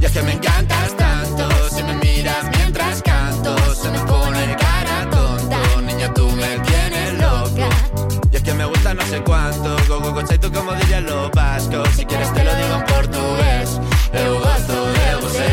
Y es que me encantas tanto, si me miras mientras canto, se me pone cara tonta. Niña, tú me tienes loca. Y es que me gusta no sé cuánto, go go go tú como dirían los vascos. Si quieres te lo digo en portugués, eu gosto de você.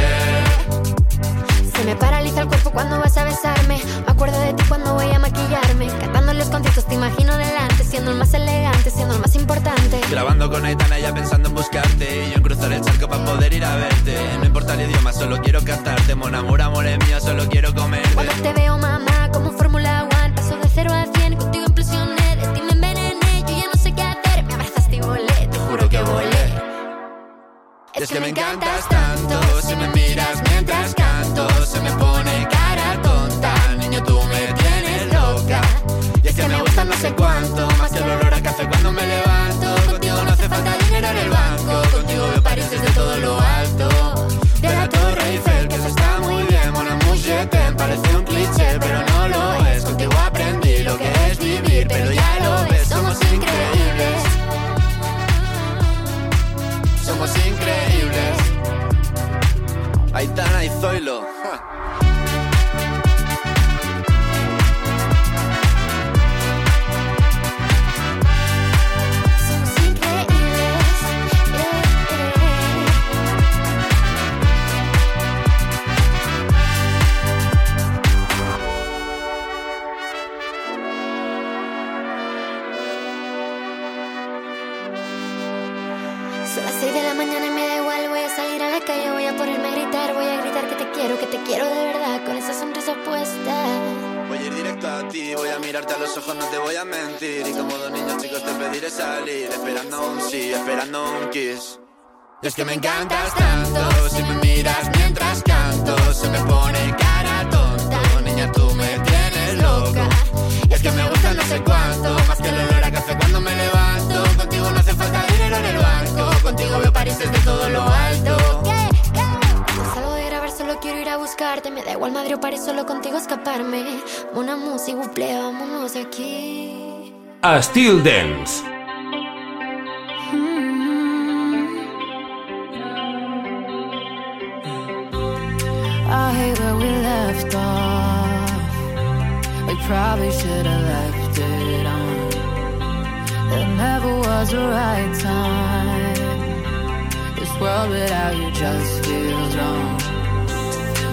Se me paraliza el cuerpo cuando vas a besarme. Me acuerdo de ti cuando voy a maquillarme. Cantando los conciertos te imagino delante, siendo el más elegante, siendo el más importante. Grabando con Aitana ya pensando en buscarte. Y yo en cruzar el charco para poder ir a verte. No importa el idioma, solo quiero cantarte. Mon amor, amor es mío, solo quiero comerte. Cuando te veo, mamá, como Fórmula One, paso de cero a cien, contigo implosioné, de ti me envenené, yo ya no sé qué hacer, me abrazaste y volé, te juro que volé. Y es que me encantas tanto Si me miras mientras canto. Se me pone cara tonta. Niño, tú me tienes loca. Y es que me gusta no sé cuánto que me encantas tanto, si me miras mientras canto, se me pone cara tonta. Niña, tú me tienes loca. Y es que me gusta no sé cuánto, más que el olor a café cuando me levanto. Contigo no hace falta dinero en el banco, contigo veo París desde todo lo alto. Salgo de grabar, solo quiero ir a buscarte, me da igual Madrid o París, solo contigo escaparme. Una música, buple, vámonos aquí. Estil Dance. I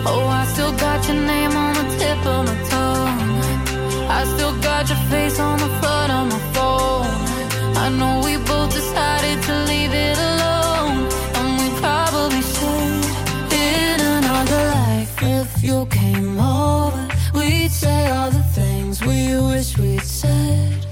Oh, I still got your name on the tip of my tongue. I still got your face on the front of my phone. I know we both decided to leave it alone. And we probably should in another life. If you came over, we'd say all the things we wish we'd said.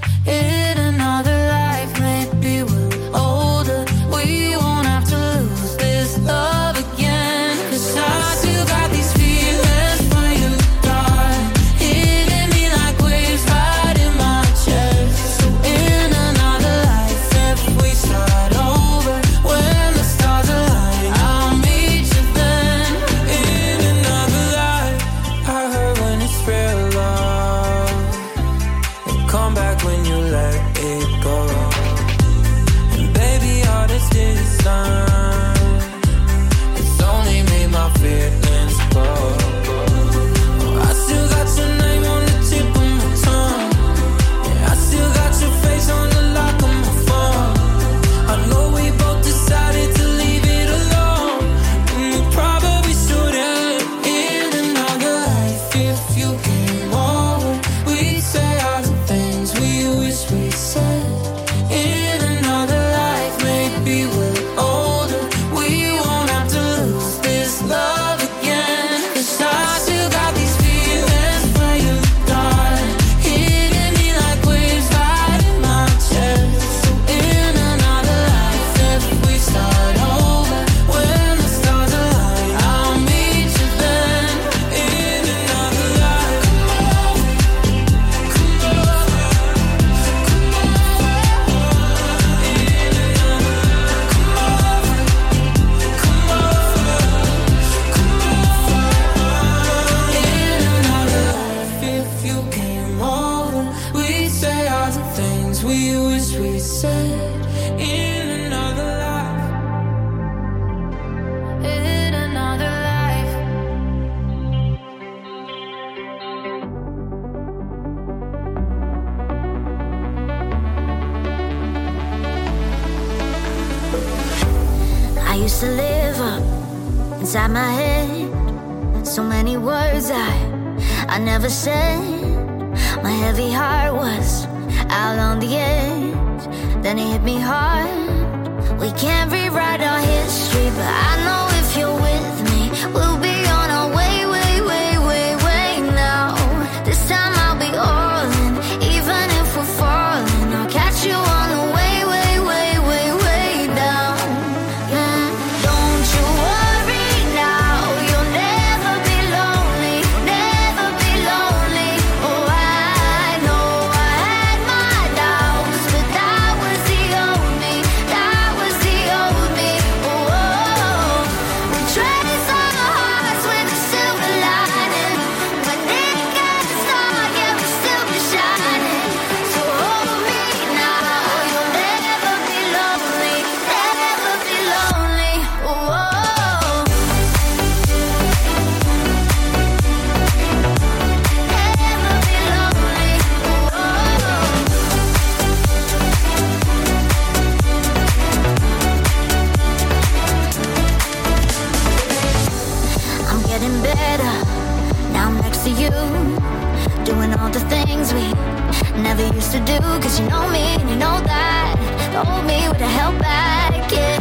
things to do. Cause you know me and you know that. The old me with the hell back, yeah.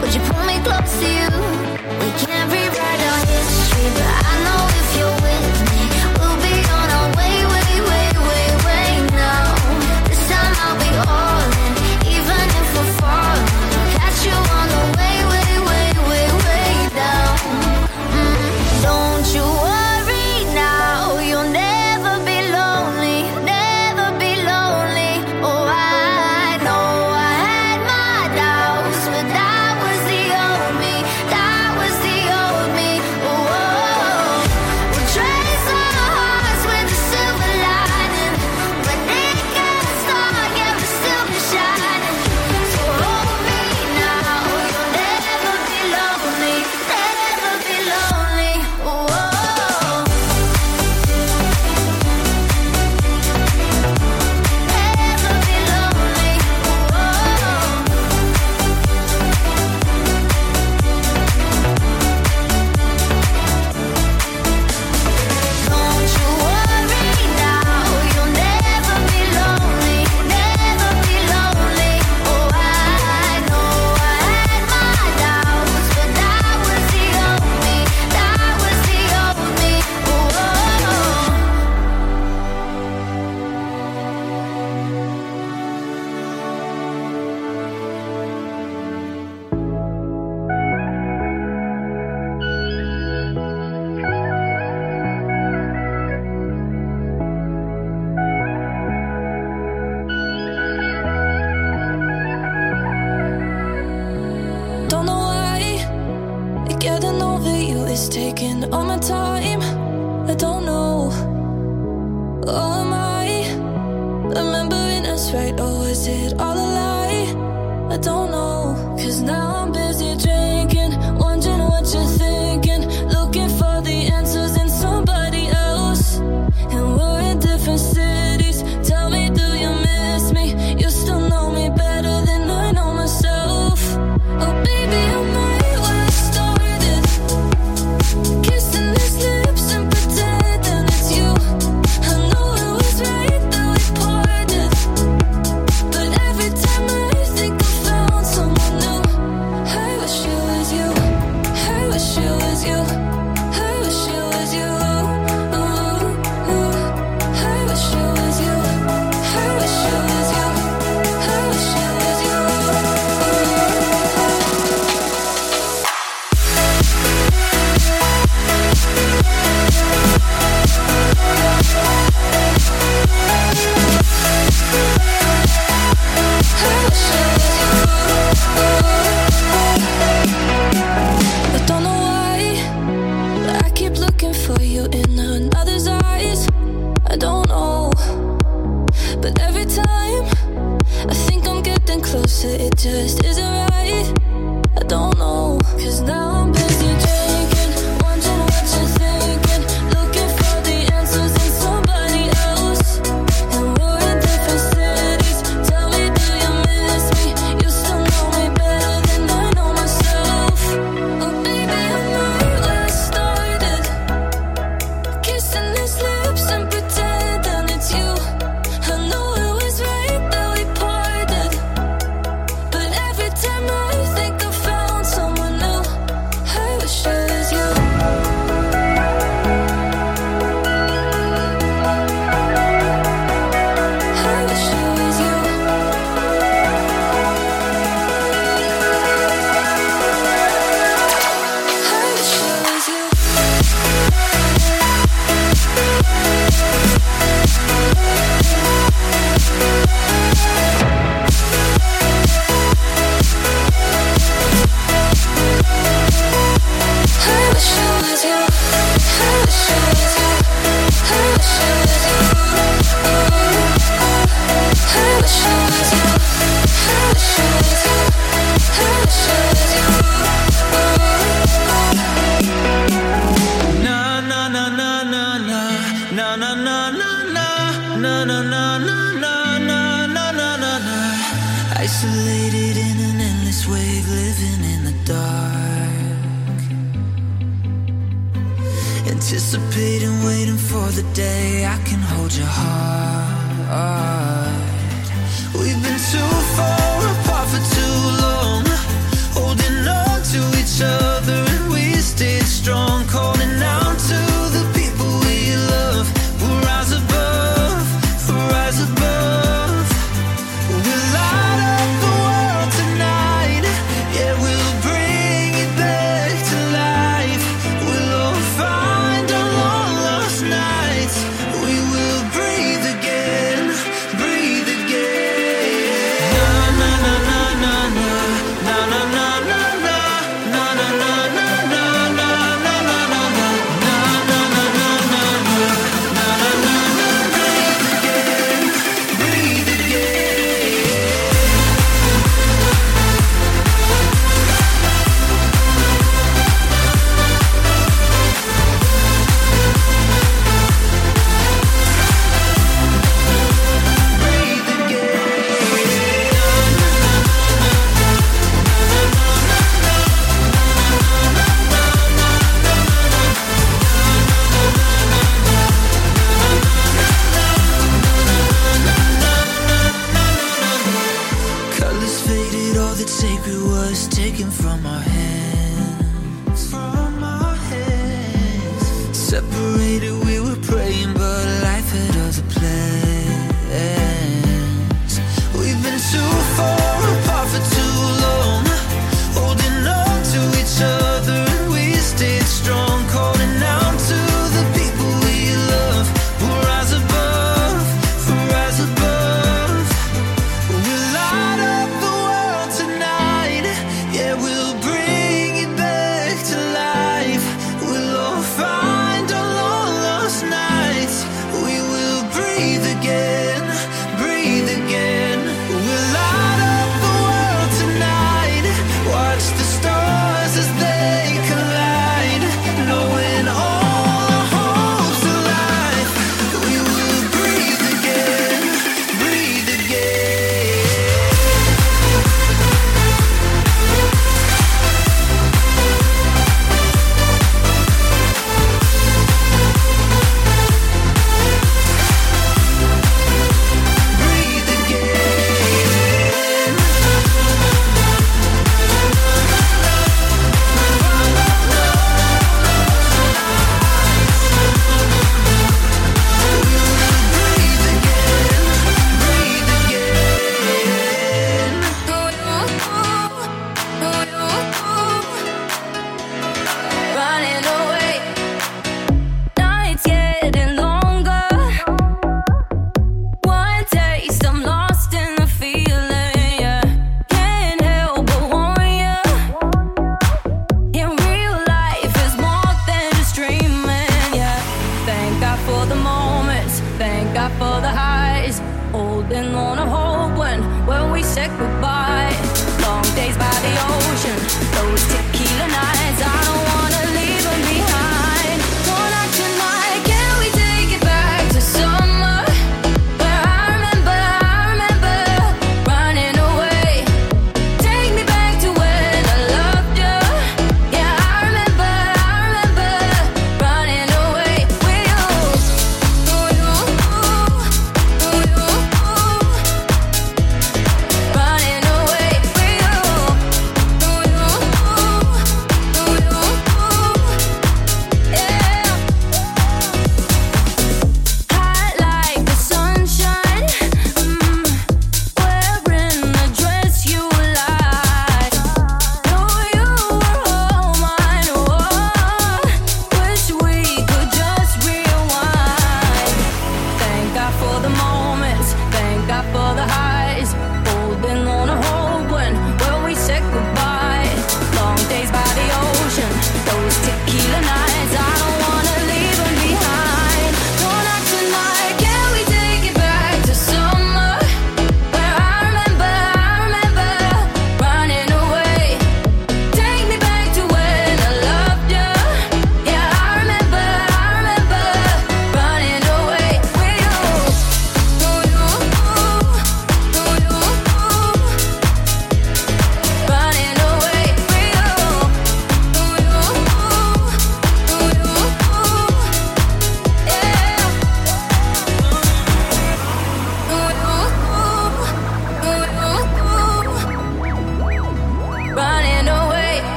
Would you pull me close to you? We can't rewrite our history, but I know if you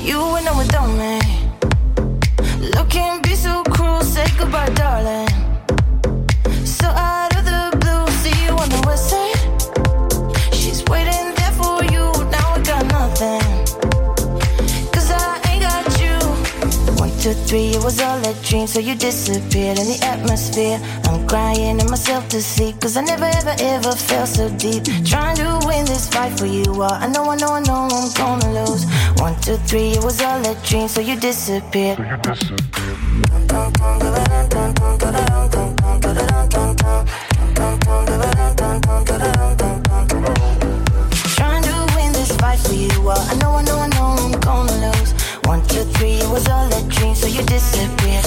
You and I without me. Love all. So you disappeared in the atmosphere. I'm crying in myself to sleep. Cause I never, ever, ever felt so deep. Trying to win this fight for you. Well, I know, I know, I know I'm gonna lose. One, two, three, it was all a dream. So you disappeared. Trying to win this fight for you. I know, I know, I know I'm gonna lose. One, two, three, it was all a dream, so you disappeared.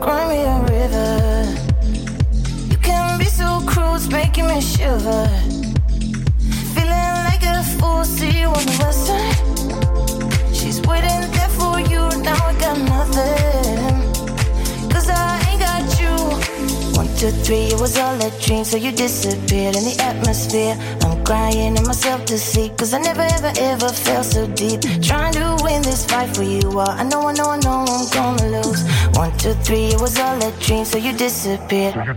Cry me a river. You can be so cruel, it's making me shiver. Feeling like a fool, see you on the west side. She's waiting there for you, now I got nothing. Cause I ain't got you. One, two, three, it was all a dream, so you disappeared in the atmosphere. Crying in myself to sleep, cause I never, ever, ever felt so deep. Trying to win this fight for you. Well, I know, I know, I know I'm gonna lose. One, two, three, it was all a dream, so you disappeared. Trying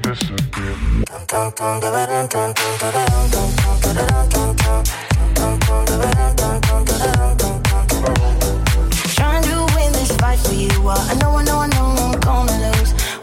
to win this fight for you. Well, I know, I know, I know I'm gonna lose.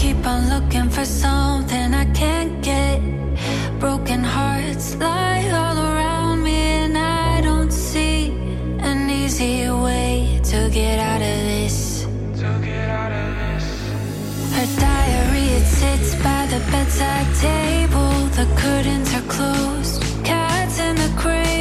Keep on looking for something I can't get. Broken hearts lie all around me, and I don't see an easy way to get out of this. To get out of this. Her diary, it sits by the bedside table. The curtains are closed, cats in the cradle.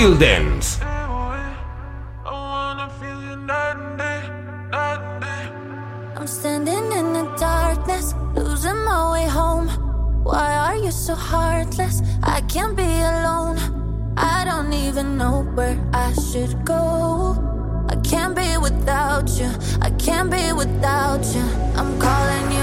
Styl Dance. I'm standing in the darkness, losing my way home. Why are you so heartless? I can't be alone. I don't even know where I should go. I can't be without you. I can't be without you. I'm calling you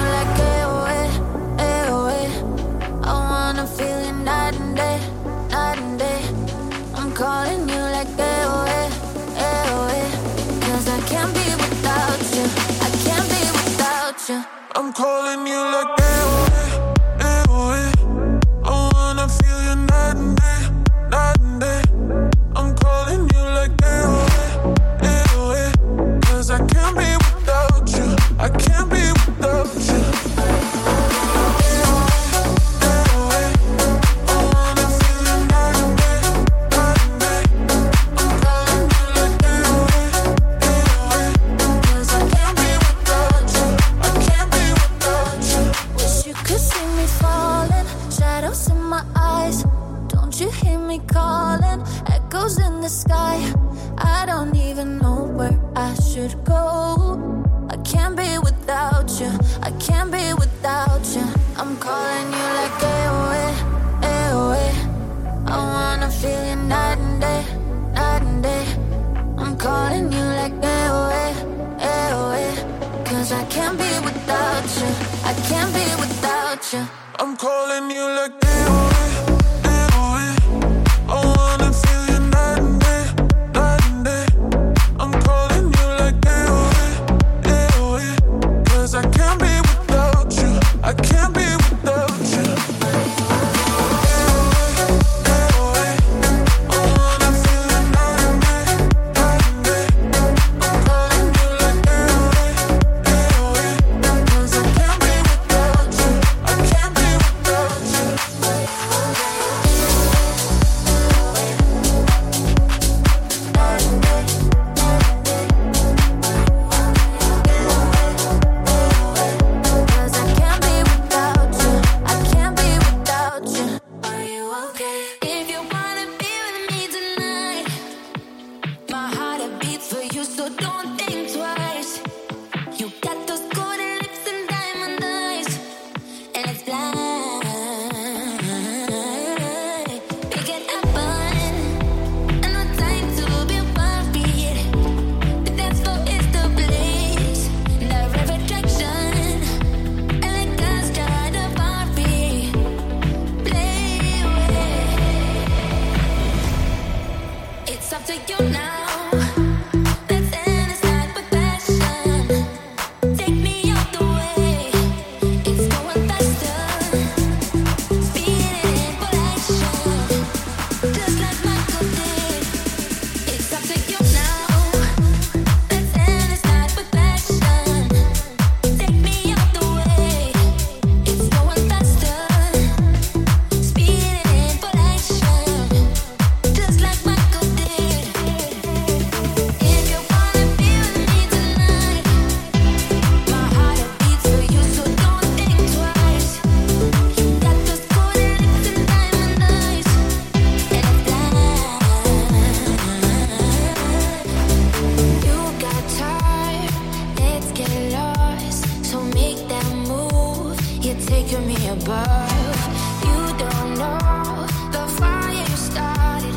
taking me above. You don't know the fire you started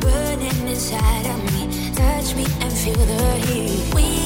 burning inside of me. Touch me and feel the heat. We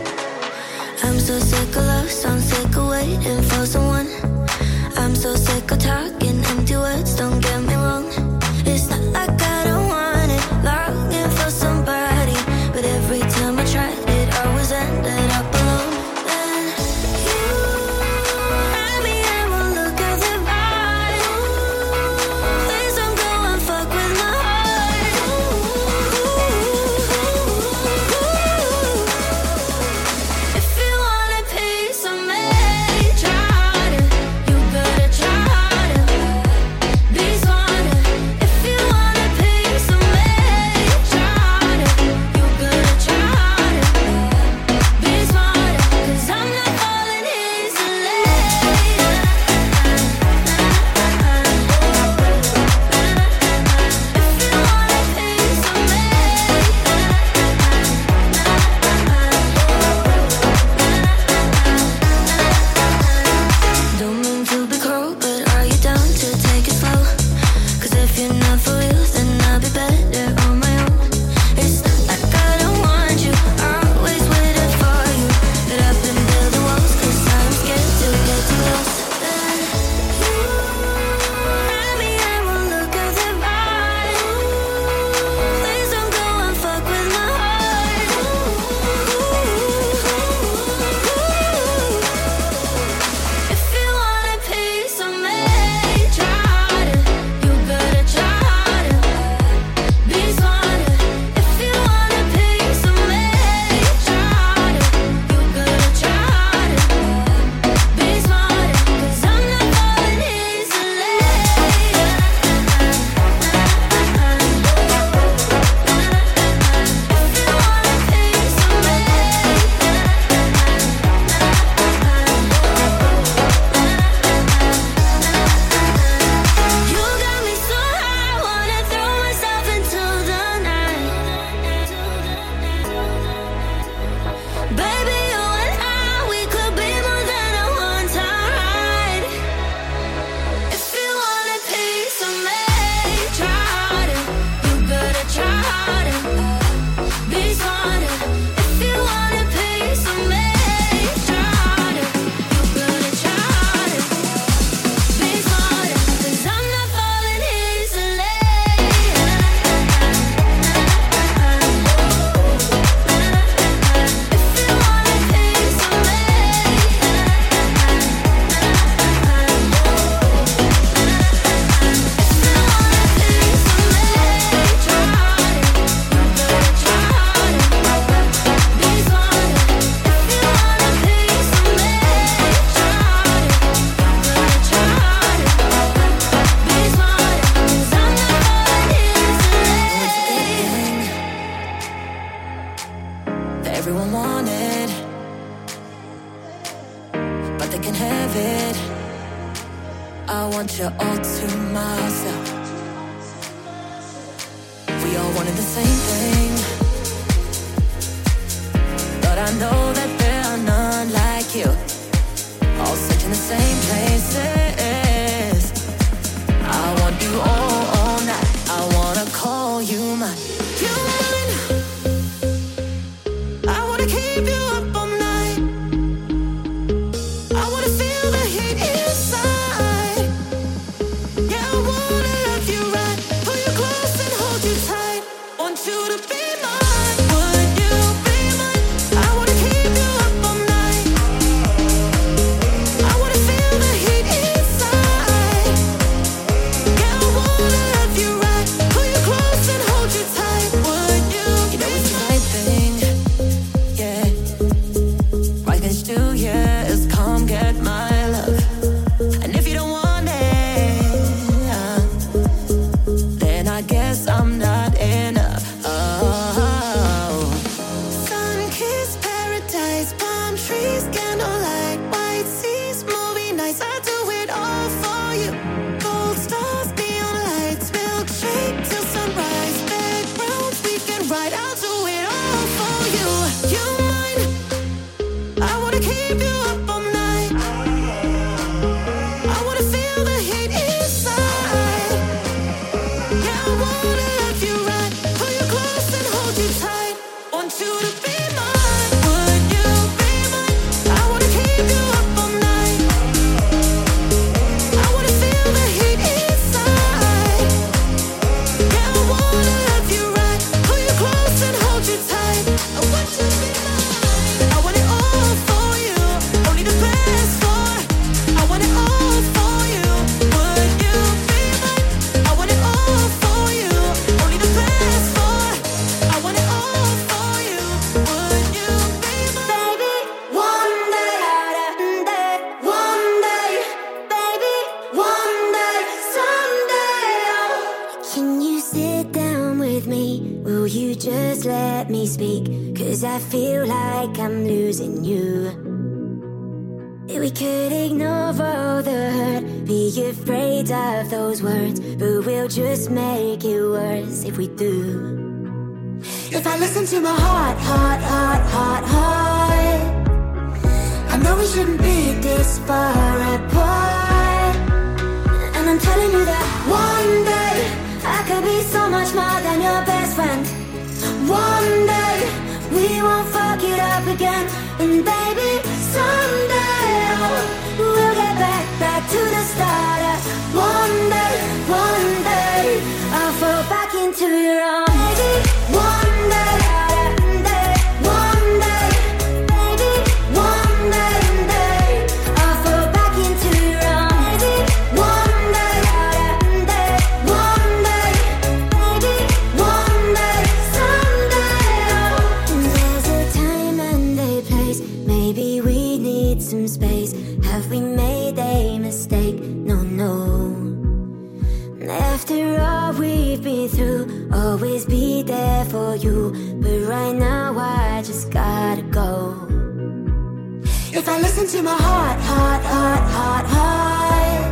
listen to my heart, heart, heart, heart, heart.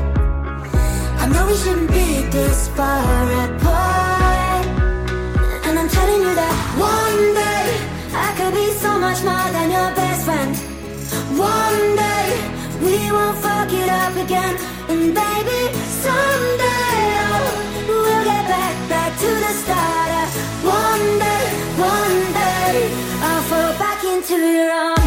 I know we shouldn't be this far apart. And I'm telling you that one day I could be so much more than your best friend. One day we won't fuck it up again. And baby, someday oh, we'll get back, back to the start. One day, one day I'll fall back into your arms.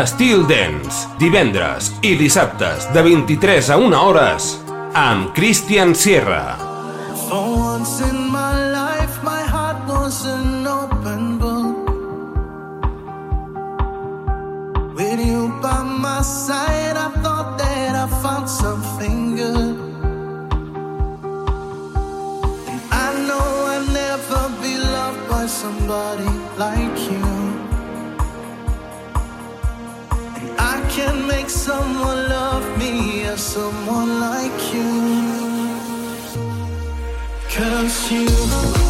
Estil Dance, divendres i dissabtes de 23 a 1 hores amb Christian Sierra. For once in my life my heart was an open book. With you by my side I thought that I found something good. And I know I'll never be loved by somebody like you can make someone love me or someone like you. Cause you.